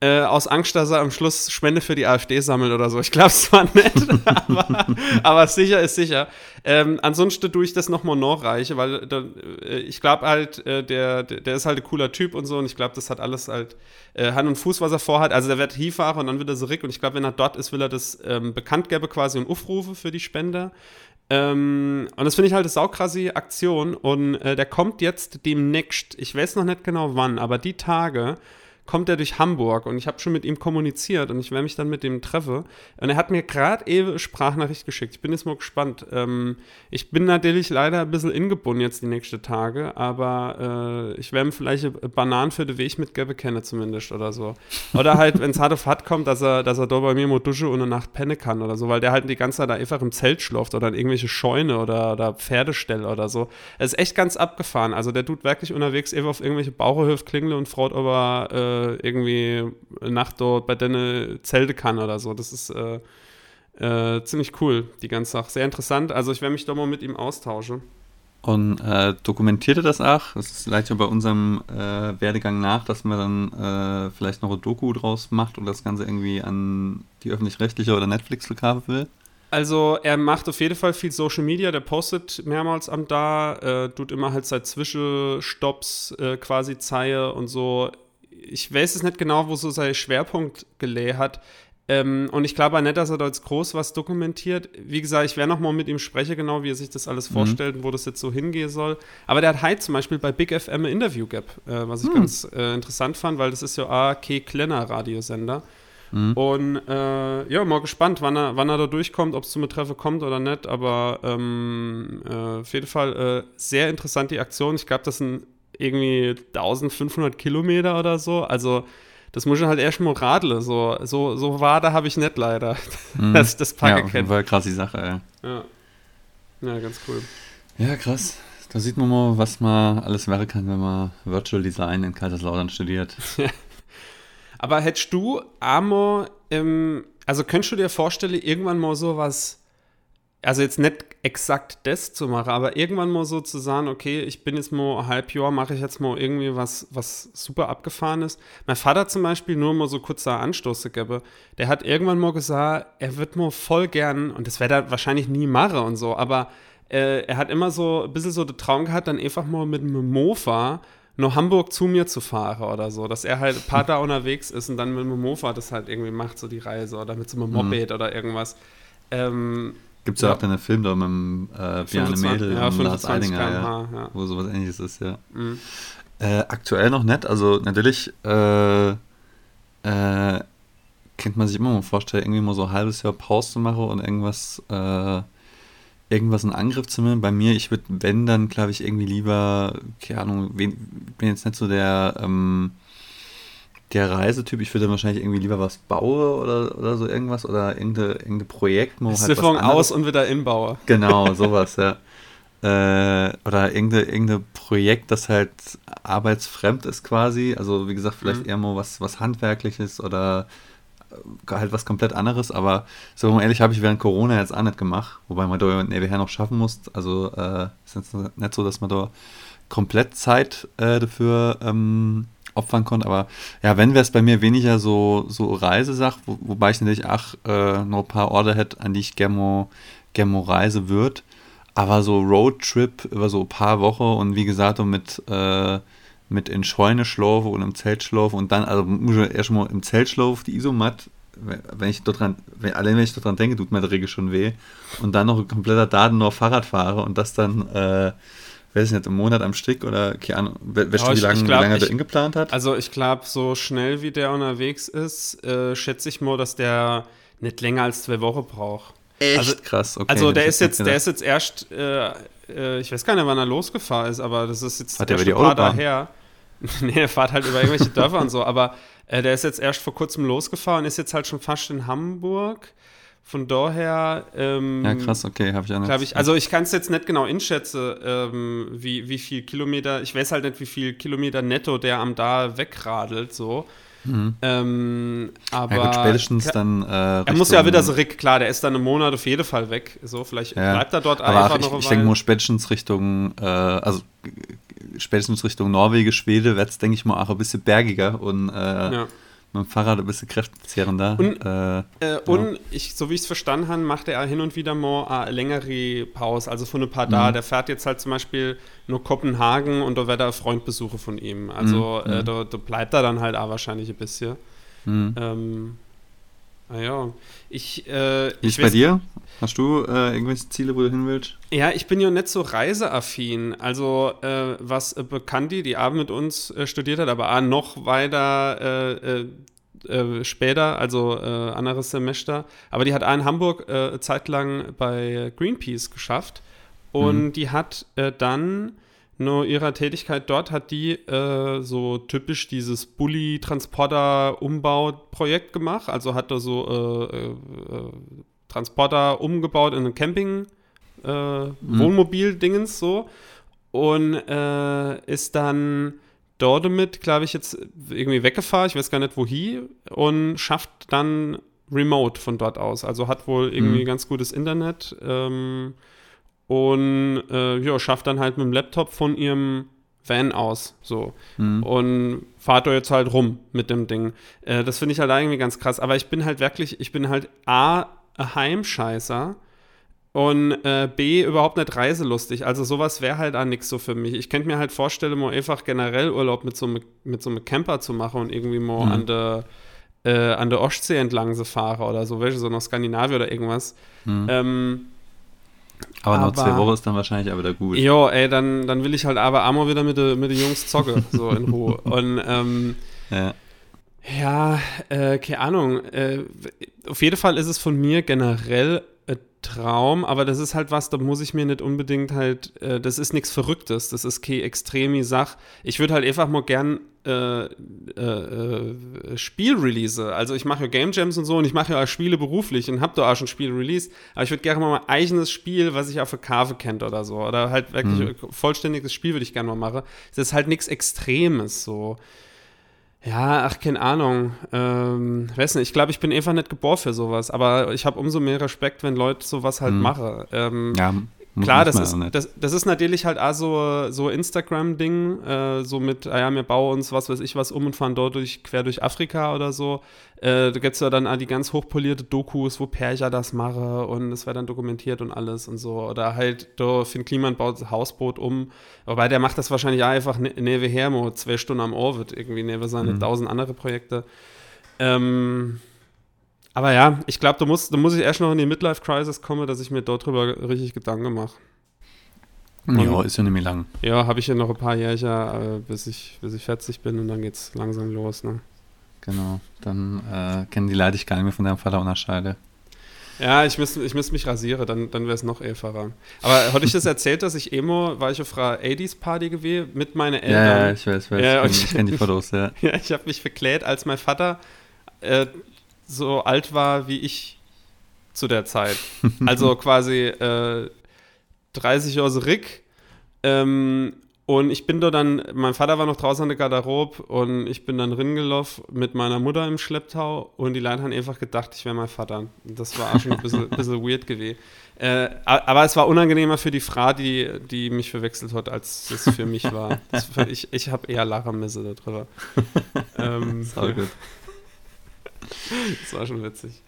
Äh, aus Angst, dass er am Schluss Spende für die AfD sammelt oder so. Ich glaube es zwar nicht, aber, aber sicher ist sicher. Ähm, ansonsten tue ich das nochmal nachreiche, weil da, äh, ich glaube halt, äh, der, der ist halt ein cooler Typ und so und ich glaube, das hat alles halt äh, Hand und Fuß, was er vorhat. Also der wird hinfahren und dann wird er zurück und ich glaube, wenn er dort ist, will er das ähm, bekannt geben quasi und aufrufe für die Spender. Ähm, und das finde ich halt eine saukrasse Aktion. Und äh, der kommt jetzt demnächst, ich weiß noch nicht genau wann, aber die Tage kommt er durch Hamburg und ich habe schon mit ihm kommuniziert und ich werde mich dann mit dem treffen. Und er hat mir gerade eben Sprachnachricht geschickt. Ich bin jetzt mal gespannt. Ähm, ich bin natürlich leider ein bisschen ingebunden jetzt die nächsten Tage, aber äh, ich werde ihm vielleicht Bananen für den Weg mitgeben kennen zumindest oder so. Oder halt, wenn es hart auf hart kommt, dass er, dass er da bei mir mal dusche und eine Nacht pennen kann oder so, weil der halt die ganze Zeit da einfach im Zelt schläft oder in irgendwelche Scheune oder, oder Pferdestelle oder so. Es ist echt ganz abgefahren. Also der tut wirklich unterwegs eben auf irgendwelche Bauernhöfe klingle und fraut, ob er äh, irgendwie Nacht dort bei deine Zelte kann oder so. Das ist äh, äh, ziemlich cool, die ganze Sache. Sehr interessant. Also ich werde mich doch mal mit ihm austauschen. Und äh, dokumentierte das auch. Das ist vielleicht ja bei unserem äh, Werdegang nach, dass man dann äh, vielleicht noch ein Doku draus macht und das Ganze irgendwie an die öffentlich-rechtliche oder Netflix verkaufen will. Also er macht auf jeden Fall viel Social Media, der postet mehrmals am da, äh, tut immer halt seit Zwischenstopps äh, quasi Zeige und so. Ich weiß es nicht genau, wo so sein Schwerpunkt gelegt hat. Ähm, und ich glaube auch nicht, dass er da jetzt groß was dokumentiert. Wie gesagt, ich werde nochmal mit ihm sprechen, genau wie er sich das alles vorstellt und wo das jetzt so hingehen soll. Aber der hat heute zum Beispiel bei Big FM ein Interview Gap, äh, was ich ganz äh, interessant fand, weil das ist ja auch kein kleiner Radiosender. Und äh, ja, mal gespannt, wann er, wann er da durchkommt, ob es zum Treffen kommt oder nicht. Aber ähm, äh, auf jeden Fall äh, sehr interessant die Aktion. Ich glaube, das sind irgendwie 1500 Kilometer oder so. Also das muss ich halt erst mal radeln. So, so, so war da habe ich nicht leider. Das, das ja, Packe jeden kennt. Fall krass die Sache, ey. Ja. ja, ganz cool. Ja, krass. Da sieht man mal, was man alles werden kann, wenn man Virtual Design in Kaiserslautern studiert. Aber hättest du Amor, ähm, also könntest du dir vorstellen, irgendwann mal so was, also jetzt nicht exakt das zu machen, aber irgendwann mal so zu sagen, okay, ich bin jetzt mal ein halb Jahr, mache ich jetzt mal irgendwie was, was super abgefahren ist. Mein Vater zum Beispiel, nur mal so kurz da Anstoß gegeben, der hat irgendwann mal gesagt, er wird mal voll gern, und das werde er wahrscheinlich nie machen und so, aber äh, er hat immer so ein bisschen so den Traum gehabt, dann einfach mal mit einem Mofa nur Hamburg zu mir zu fahren oder so, dass er halt ein paar da unterwegs ist und dann mit dem Mofa das halt irgendwie macht, so die Reise oder mit so einem Moped oder irgendwas. Ähm, Gibt es ja. Ja. auch dann einen Film da mit dem äh, Bjarne 25 Mädel ja, und Lars 25 Eidinger, ja, ja. wo sowas ähnliches ist, ja. Mhm. Äh, aktuell noch nicht, also natürlich äh, äh, könnte man sich immer mal vorstellen, irgendwie mal so ein halbes Jahr Pause zu machen und irgendwas, äh, irgendwas in Angriff zu nehmen. Bei mir, ich würde, wenn, dann glaube ich irgendwie lieber, keine Ahnung, wen, bin jetzt nicht so der, ähm, der Reisetyp, ich würde dann wahrscheinlich irgendwie lieber was bauen oder, oder so irgendwas oder irgendein, irgendein Projekt. halt Siphon aus und wieder inbaue. Genau, sowas, ja. Äh, oder irgendein, irgendein Projekt, das halt arbeitsfremd ist quasi. Also wie gesagt, vielleicht Mhm. eher mal was, was Handwerkliches oder äh, halt was komplett anderes. Aber so ehrlich habe ich während Corona jetzt auch nicht gemacht. Wobei man da nebenher noch schaffen muss. Also äh, ist jetzt nicht so, dass man da komplett Zeit äh, dafür ähm, opfern konnte. Aber ja, wenn wäre es bei mir weniger so, so Reisesache, wo, wobei ich natürlich auch äh, noch ein paar Orte hätte, an die ich gerne mal- reise würde. Aber so Roadtrip über so ein paar Wochen und wie gesagt, so mit, äh, mit in Scheune schlafen und im Zelt schlafen und dann, also muss ich erst mal im Zelt schlafen, die Isomat, wenn ich dort dran, wenn, allein wenn ich dort dran denke, tut mir der Regel schon weh. Und dann noch ein kompletter Daten nur Fahrrad fahre und das dann, äh, weiß ich nicht, im Monat am Stück oder, keine Ahnung, we- weißt du, wie lange, wie glaub, lange er ich- ingeplant hat? Also ich glaube, so schnell wie der unterwegs ist, äh, schätze ich mal, dass der nicht länger als zwei Wochen braucht. Echt also- krass, okay. also der ist jetzt, der ist jetzt erst, äh, äh, ich weiß gar nicht, wann er losgefahren ist, aber das ist jetzt Hat der über die ein paar Autobahn? daher. nee, er fährt halt über irgendwelche Dörfer und so, aber äh, der ist jetzt erst vor kurzem losgefahren, ist jetzt halt schon fast in Hamburg Von daher. Ähm, ja, krass, okay, habe ich auch nicht. Ich, also ich kann es jetzt nicht genau einschätzen, ähm, wie, wie viel Kilometer, ich weiß halt nicht, wie viel Kilometer netto der am da wegradelt, so. Mhm. Ähm, aber ja, gut, spätestens dann. Äh, er muss ja wieder so, Rick, klar, der ist dann einen Monat auf jeden Fall weg. So, vielleicht ja. bleibt er dort aber einfach ach, noch. Ich, ich denke mal, spätestens Richtung, äh, also spätestens Richtung Norwegen, Schwede wird es, denke ich mal, auch ein bisschen bergiger und äh, ja mit dem Fahrrad ein bisschen kräftezehrender. Und, äh, äh, und ich, so wie ich es verstanden habe, macht er hin und wieder mal eine längere Pause, also von ein paar mhm. da. Der fährt jetzt halt zum Beispiel nur Kopenhagen und da wird er Freundbesuche von ihm. Also mhm. äh, da, da, bleibt er dann halt auch wahrscheinlich ein bisschen. Mhm. Ähm, naja, ich. Äh, Wie ist bei dir? Hast du äh, irgendwelche Ziele, wo du hin willst? Ja, ich bin ja nicht so reiseaffin. Also, äh, was äh, Bekannti, die Abend mit uns äh, studiert hat, aber auch noch weiter äh, äh, später, also anderes Semester. Aber die hat auch in Hamburg zeitlang bei Greenpeace geschafft. Und mhm. die hat dann nur ihrer Tätigkeit dort hat die äh, so typisch dieses Bulli-Transporter-Umbau-Projekt gemacht. Also hat da so äh, äh, Transporter umgebaut in ein Camping-Wohnmobil-Dingens äh, mhm. so. Und äh, ist dann dort damit, glaube ich, jetzt irgendwie weggefahren. Ich weiß gar nicht wohin. Und schafft dann remote von dort aus. Also hat wohl irgendwie mhm. ganz gutes Internet. Ähm, und äh, ja, schafft dann halt mit dem Laptop von ihrem Van aus, so. Mhm. Und fahrt da jetzt halt rum mit dem Ding. Äh, das finde ich halt irgendwie ganz krass. Aber ich bin halt wirklich, ich bin halt A, Heimscheißer und äh, B, überhaupt nicht reiselustig. Also sowas wäre halt auch nichts so für mich. Ich könnte mir halt vorstellen, mal einfach generell Urlaub mit so, mit so einem Camper zu machen und irgendwie mal mhm. an der äh, an der Ostsee entlang zu fahren oder so, welche so nach Skandinavien oder irgendwas. Mhm. Ähm, aber, aber noch zwei Wochen ist dann wahrscheinlich auch wieder gut. Jo, ey, dann, dann will ich halt aber einmal wieder mit den mit de Jungs zocke, so in Ruhe. Und ähm, ja, ja äh, keine Ahnung. Äh, auf jeden Fall ist es von mir generell ein Traum, aber das ist halt was, da muss ich mir nicht unbedingt halt, äh, das ist nichts Verrücktes, das ist keine extreme Sache. Ich würde halt einfach mal gern äh, äh, äh, Spielrelease. Also ich mache ja Game Jams und so und ich mache ja auch Spiele beruflich und habe da auch schon Spiele released. Aber ich würde gerne mal mein eigenes Spiel, was ich auf der Kave kennt oder so. Oder halt wirklich mhm. vollständiges Spiel würde ich gerne mal machen. Das ist halt nichts Extremes so. Ja, ach, keine Ahnung. Ähm, weiß nicht, ich glaube, ich bin einfach nicht geboren für sowas. Aber ich habe umso mehr Respekt, wenn Leute sowas halt mhm. machen. Ähm, ja, Klar, das ist, das, das, ist natürlich halt auch so, so Instagram-Ding, äh, so mit, ah ja, wir bauen uns was weiß ich was um und fahren dort durch, quer durch Afrika oder so. Äh, da gibt es ja dann auch die ganz hochpolierte Dokus, wo Perja das mache und es wird dann dokumentiert und alles und so. Oder halt, da Finn Kliman baut das Hausboot um, wobei der macht das wahrscheinlich auch einfach ne, neben Hermo, zwei Stunden am Orbit, irgendwie neben seine mhm. tausend andere Projekte. Ähm, aber ja, ich glaube, da muss, da muss ich erst noch in die Midlife-Crisis kommen, dass ich mir dort drüber richtig Gedanken mache. Ja, ist ja nicht mehr lang. Ja, habe ich ja noch ein paar Jährchen, äh, bis, ich, bis ich 40 bin und dann geht es langsam los. Ne? Genau, dann äh, kennen die Leute dich gar nicht mehr von deinem Vater unterscheide. Ja, ich müsste ich müsst mich rasieren, dann, dann wäre es noch einfacher. Aber hatte ich das erzählt, dass ich Emo, war ich auf einer 80s-Party gewesen mit meinen Eltern? Ja, ja ich weiß, weiß. Ja, ich kenne kenn die Fotos, ja. ja, ich habe mich verklärt, als mein Vater äh, so alt war wie ich zu der Zeit. Also quasi äh, 30 Jahre Rick. Ähm, und ich bin da dann, mein Vater war noch draußen an der Garderobe und ich bin dann ringelaufen mit meiner Mutter im Schlepptau und die Leute haben einfach gedacht, ich wäre mein Vater. Das war auch schon ein bisschen, bisschen weird gewesen. Äh, aber es war unangenehmer für die Frau, die, die mich verwechselt hat, als es für mich war. Das, ich ich habe eher Lachamisse darüber. ähm, war gut. Das war schon witzig.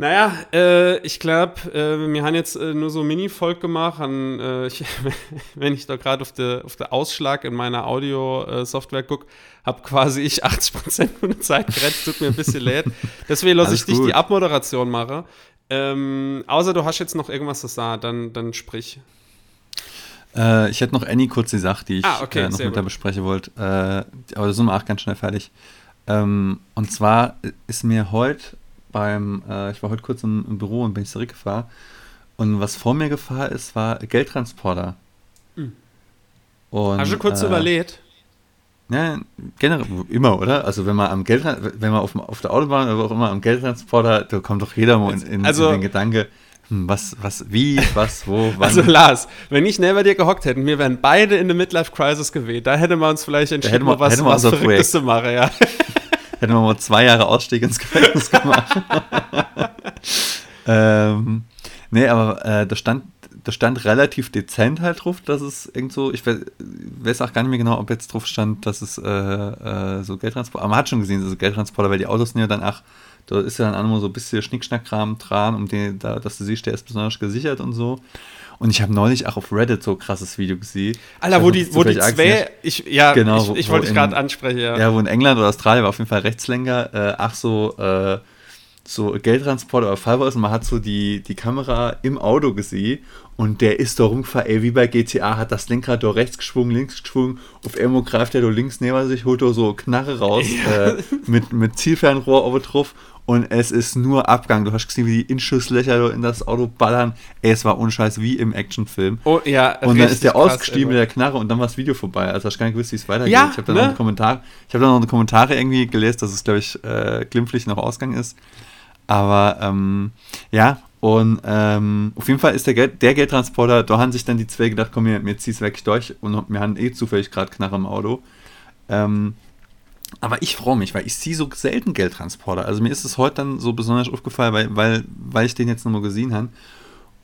Naja, äh, ich glaube, äh, wir haben jetzt äh, nur so Mini-Volk gemacht. An, äh, ich, wenn ich da gerade auf den auf de Ausschlag in meiner Audio-Software gucke, habe quasi ich 80% von der Zeit gerettet. Tut mir ein bisschen leid. Deswegen lasse ich dich die Abmoderation machen. Ähm, außer du hast jetzt noch irgendwas zu sagen, dann, dann sprich. Äh, ich hätte noch Annie kurz die Sache, die ich ah, okay, äh, noch mit dir besprechen wollte. aber da sind wir auch ganz schnell fertig. Ähm, und zwar ist mir heute beim, äh, ich war heute kurz im, im, Büro und bin ich zurückgefahren. Und was vor mir gefahren ist, war Geldtransporter. Mhm. Und, Hast du kurz äh, überlegt? Ja, generell, immer, oder? Also wenn man am Geld, wenn man auf, auf der Autobahn oder auch immer am Geldtransporter, da kommt doch jeder mal in, in, Also- in den Gedanke, was, was, wie, was, wo, wann. Also Lars, wenn ich neben dir gehockt hätten, wir wären beide in der Midlife Crisis gewählt. Da hätte man uns vielleicht entschieden, wir- was, was unser Verrücktes zu machen, ja. Hätten wir mal zwei Jahre Ausstieg ins Gefängnis gemacht. ähm, nee, aber äh, da stand, da stand relativ dezent halt drauf, dass es irgend so, ich weiß, weiß auch gar nicht mehr genau, ob jetzt drauf stand, dass es äh, äh, so Geldtransporter, aber man hat schon gesehen, so Geldtransporter, weil die Autos sind ja dann, ach, da ist ja dann auch immer so ein bisschen Schnickschnackkram dran, um den, da, dass du siehst, der ist besonders gesichert und so. Und ich habe neulich auch auf Reddit so ein krasses Video gesehen. Alter, wo die, wo die zwei, ich, ja, Genau, ich, ich wo wollte dich gerade ansprechen, ja. Ja, wo in England oder Australien war auf jeden Fall Rechtslenker, äh, ach so, äh, so Geldtransport oder war es und man hat so die, die Kamera im Auto gesehen und der ist da rumgefahren, ey, wie bei GTA, hat das Lenkrad da rechts geschwungen, links geschwungen, auf einmal greift er da links neben sich, holt da so Knarre raus, äh, mit, mit Zielfernrohr oben drauf und es ist nur Abgang. Du hast gesehen, wie die Inschusslöcher in das Auto ballern. Ey, es war unscheiß wie im Actionfilm. Oh, ja, Und dann ist der krass, ausgestiegen mit der Knarre und dann war das Video vorbei. Also hast gar nicht gewusst, wie es weitergeht. Ja, ich habe dann ne? noch einen Kommentar, ich habe dann noch eine Kommentare irgendwie gelesen, dass es, glaube ich, äh, glimpflich noch Ausgang ist. Aber ähm, ja, und ähm, auf jeden Fall ist der, Geld, der Geldtransporter, da haben sich dann die zwei gedacht, komm, mir, mir zieh's weg durch und wir haben eh zufällig gerade Knarre im Auto. Ähm, aber ich freue mich, weil ich sehe so selten Geldtransporter. Also mir ist es heute dann so besonders aufgefallen, weil, weil, weil ich den jetzt nochmal gesehen habe.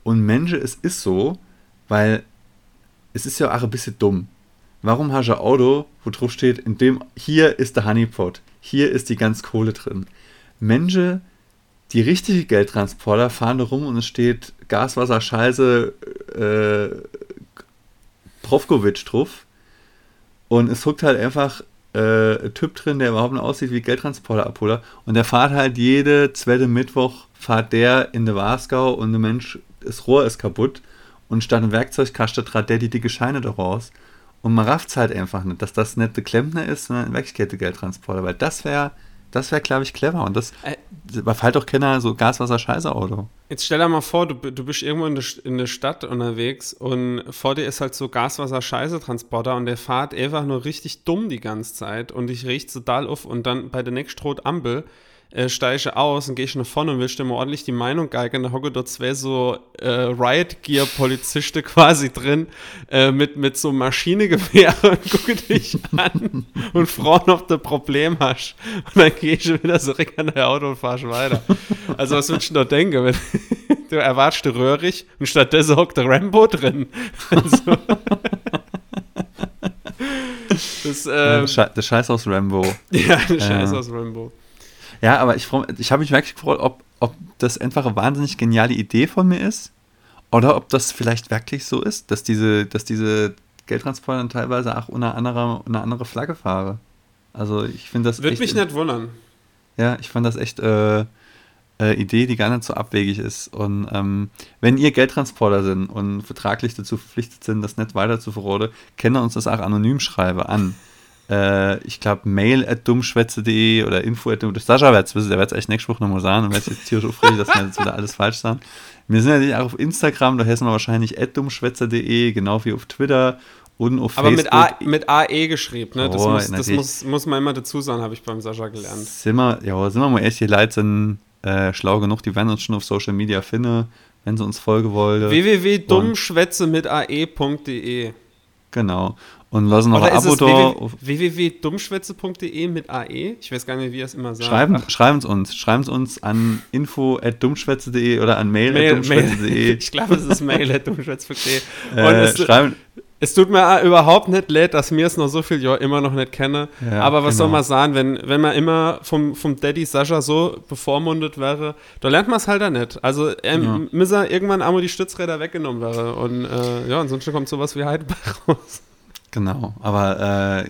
Und Mensch, es ist so, weil es ist ja auch ein bisschen dumm. Warum hast du ein Auto, wo drauf steht, in dem, hier ist der Honeypot, hier ist die ganze Kohle drin. Menschen, die richtige Geldtransporter fahren da rum und es steht Gas, Wasser, Scheiße, äh, Profkovic drauf. Und es huckt halt einfach äh, Typ drin, der überhaupt nicht aussieht wie Geldtransporter-Abholer. Und der fährt halt jede zweite Mittwoch, fährt der in der Wasgau und der Mensch, das Rohr ist kaputt. Und statt einem Werkzeugkasten trat der die dicke Scheine daraus. Und man rafft es halt einfach nicht, dass das nicht der Klempner ist, sondern ein Werkskette-Geldtransporter. Weil das wäre, das wäre, glaube ich, clever. Und das Äh, überfällt doch keiner so Gas-Wasser-Scheiße-Auto. Jetzt stell dir mal vor, du, du bist irgendwo in der, in der Stadt unterwegs und vor dir ist halt so Gaswasser-Scheiße-Transporter und der fährt einfach nur richtig dumm die ganze Zeit und ich riecht total auf und dann bei der nächsten Rot Ampel äh, steige ich aus und gehe ich nach vorne und willst dir mal ordentlich die Meinung geigen. Da hocke dort zwei so äh, Riot-Gear-Polizisten quasi drin äh, mit, mit so Maschinengewehr und gucke dich an und fragen, ob du ein Problem hast. Und dann gehe ich wieder zurück an dein Auto und fahrst weiter. Also was würdest du noch denken, wenn du erwartest röhrig und stattdessen hockt der Rambo drin? Also, das, Äh, ähm, der Scheiß aus Rambo. ja, eine Scheiß aus Rambo. Ja, aber ich, ich habe mich wirklich gefreut, ob, ob das einfach eine wahnsinnig geniale Idee von mir ist oder ob das vielleicht wirklich so ist, dass diese, dass diese Geldtransporter dann teilweise auch unter anderer, unter andere Flagge fahren. Also ich finde das Würde mich nicht wundern. ja, ich fand das echt äh, äh, Idee, die gar nicht so abwegig ist. Und ähm, wenn ihr Geldtransporter sind und vertraglich dazu verpflichtet sind, das nicht weiter zu verroden, ihr uns das auch anonym schreiben an. Äh, ich glaube, mail at dummschwätze.de oder info at dumm- Sascha wird es wissen, der wird es echt nächste Woche nochmal sagen und wird jetzt tierisch aufregen, dass wir jetzt wieder alles falsch sagen. Wir sind natürlich auch auf Instagram, da heißen wir wahrscheinlich at dummschwätze.de, genau wie auf Twitter und auf Aber mit, Facebook. A, mit AE geschrieben, ne? Das, Oh, muss, das muss, muss man immer dazu sagen, habe ich beim Sascha gelernt. Sind wir, ja, sind wir mal echt, die Leute sind äh, schlau genug, die werden uns schon auf Social Media finden, wenn sie uns folgen wollen. www.dummschwätze mit ae.de Genau. Und lassen noch Oder ein Abo es da. www.dummschwätze.de mit AE? Ich weiß gar nicht, wie er es immer sagt. Schreiben, schreiben Sie uns. Schreiben Sie uns an info.dummschwätze.de oder an mail, Mail, at Mail. dummschwätze.de. Ich glaube, es ist mail.dummschwätze.de. Und Äh, es, schreiben, es tut mir überhaupt nicht leid, dass mir es noch so viel Jahre immer noch nicht kenne. Ja, Aber was soll genau. man sagen, wenn, wenn man immer vom, vom Daddy Sascha so bevormundet wäre, da lernt man es halt auch nicht. Also ähm, Ja. müssen irgendwann einmal die Stützräder weggenommen werden. Und äh, ja, ansonsten kommt sowas wie Heidelberg raus. Genau, aber äh,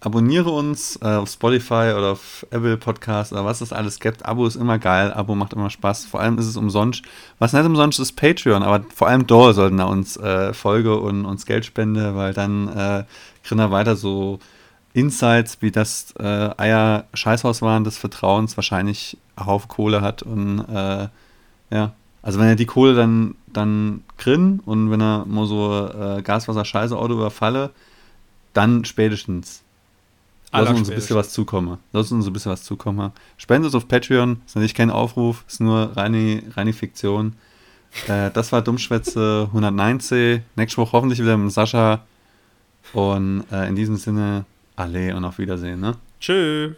abonniere uns äh, auf Spotify oder auf Apple Podcast oder was es alles gibt. Abo ist immer geil, Abo macht immer Spaß. Vor allem ist es umsonst. Was nicht umsonst ist, Patreon, aber vor allem da sollten wir uns äh, Folge und uns Geld spenden, weil dann äh, kriegen wir weiter so Insights, wie das äh, Eier Scheißhaus waren des Vertrauens wahrscheinlich einen Kohle hat und äh, ja. Also wenn er die Kohle dann, dann grin und wenn er mal so äh, Gaswasser-Scheiße-Auto überfalle, dann spätestens. Lass uns ein bisschen was zukommen. Lass uns ein bisschen was zukommen. Spendet auf Patreon, ist natürlich kein Aufruf, ist nur reine, reine Fiktion. Äh, das war Dummschwätze 190. Nächste Woche hoffentlich wieder mit Sascha. Und äh, in diesem Sinne, alle und auf Wiedersehen. Ne? Tschö.